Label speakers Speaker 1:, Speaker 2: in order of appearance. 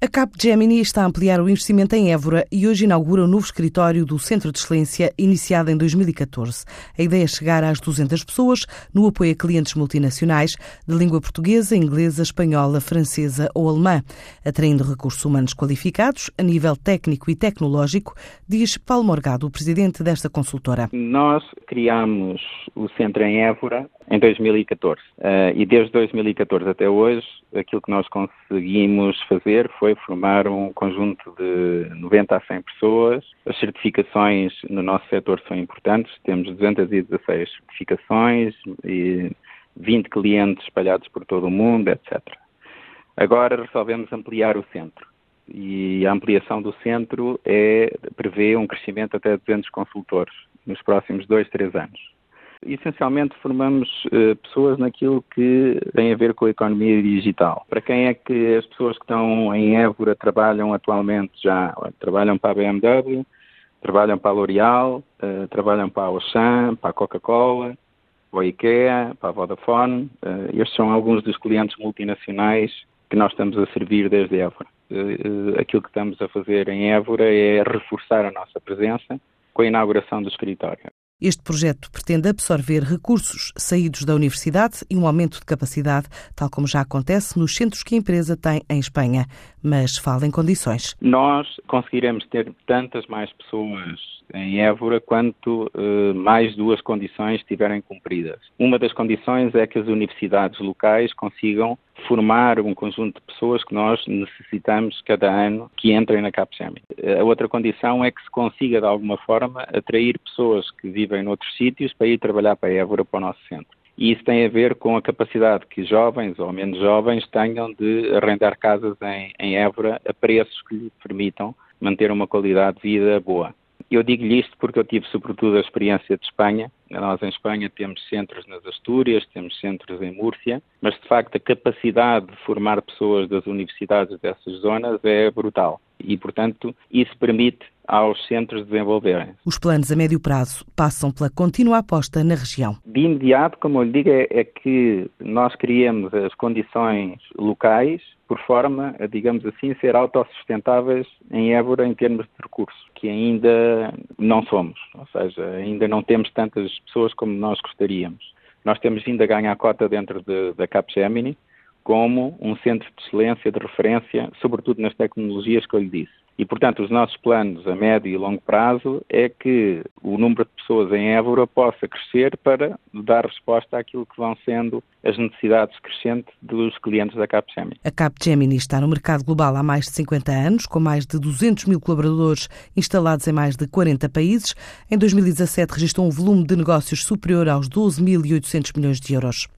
Speaker 1: A Capgemini está a ampliar o investimento em Évora e hoje inaugura o novo escritório do Centro de Excelência, iniciado em 2014. A ideia é chegar às 200 pessoas no apoio a clientes multinacionais de língua portuguesa, inglesa, espanhola, francesa ou alemã, atraindo recursos humanos qualificados a nível técnico e tecnológico, diz Paulo Morgado, o presidente desta consultora.
Speaker 2: Nós criamos o centro em Évora em 2014 eh, e desde 2014 até hoje aquilo que nós conseguimos fazer foi formar um conjunto de 90 a 100 pessoas. As certificações no nosso setor são importantes, temos 216 certificações e 20 clientes espalhados por todo o mundo, etc. Agora resolvemos ampliar o centro e a ampliação do centro é, prevê um crescimento até 200 consultores nos próximos dois, três anos. Essencialmente formamos uh, pessoas naquilo que tem a ver com a economia digital. Para quem é que as pessoas que estão em Évora trabalham atualmente já? Trabalham para a BMW, trabalham para a L'Oréal, uh, trabalham para a Auchan, para a Coca-Cola, para a IKEA, para a Vodafone. Uh, estes são alguns dos clientes multinacionais que nós estamos a servir desde Évora. Aquilo que estamos a fazer em Évora é reforçar a nossa presença com a inauguração do escritório.
Speaker 1: Este projeto pretende absorver recursos saídos da universidade e um aumento de capacidade, tal como já acontece nos centros que a empresa tem em Espanha. Mas fala em condições.
Speaker 2: Nós conseguiremos ter tantas mais pessoas em Évora quanto uh, mais duas condições estiverem cumpridas. Uma das condições é que as universidades locais consigam formar um conjunto de pessoas que nós necessitamos cada ano que entrem na Capgemini. A outra condição é que se consiga, de alguma forma, atrair pessoas que vivem noutros sítios para ir trabalhar para a Évora, para o nosso centro. E isso tem a ver com a capacidade que jovens ou menos jovens tenham de arrendar casas em, em Évora a preços que lhe permitam manter uma qualidade de vida boa. Eu digo-lhe isto porque eu tive, sobretudo, a experiência de Espanha. Nós, em Espanha, temos centros nas Astúrias, temos centros em Múrcia, mas, de facto, a capacidade de formar pessoas das universidades dessas zonas é brutal. E, portanto, isso permite aos centros desenvolverem.
Speaker 1: Os planos a médio prazo passam pela contínua aposta na região.
Speaker 2: De imediato, como eu lhe digo, é, é que nós criemos as condições locais por forma a, digamos assim, ser autossustentáveis em Évora em termos de recursos, que ainda não somos, ou seja, ainda não temos tantas pessoas como nós gostaríamos. Nós temos vindo a ganhar cota dentro de, da Capgemini como um centro de excelência, de referência, sobretudo nas tecnologias que eu lhe disse. E, portanto, os nossos planos a médio e longo prazo é que o número de pessoas em Évora possa crescer para dar resposta àquilo que vão sendo as necessidades crescentes dos clientes da Capgemini.
Speaker 1: A Capgemini está no mercado global há mais de 50 anos, com mais de 200 mil colaboradores instalados em mais de 40 países. Em 2017 registrou um volume de negócios superior aos 12.800 milhões de euros.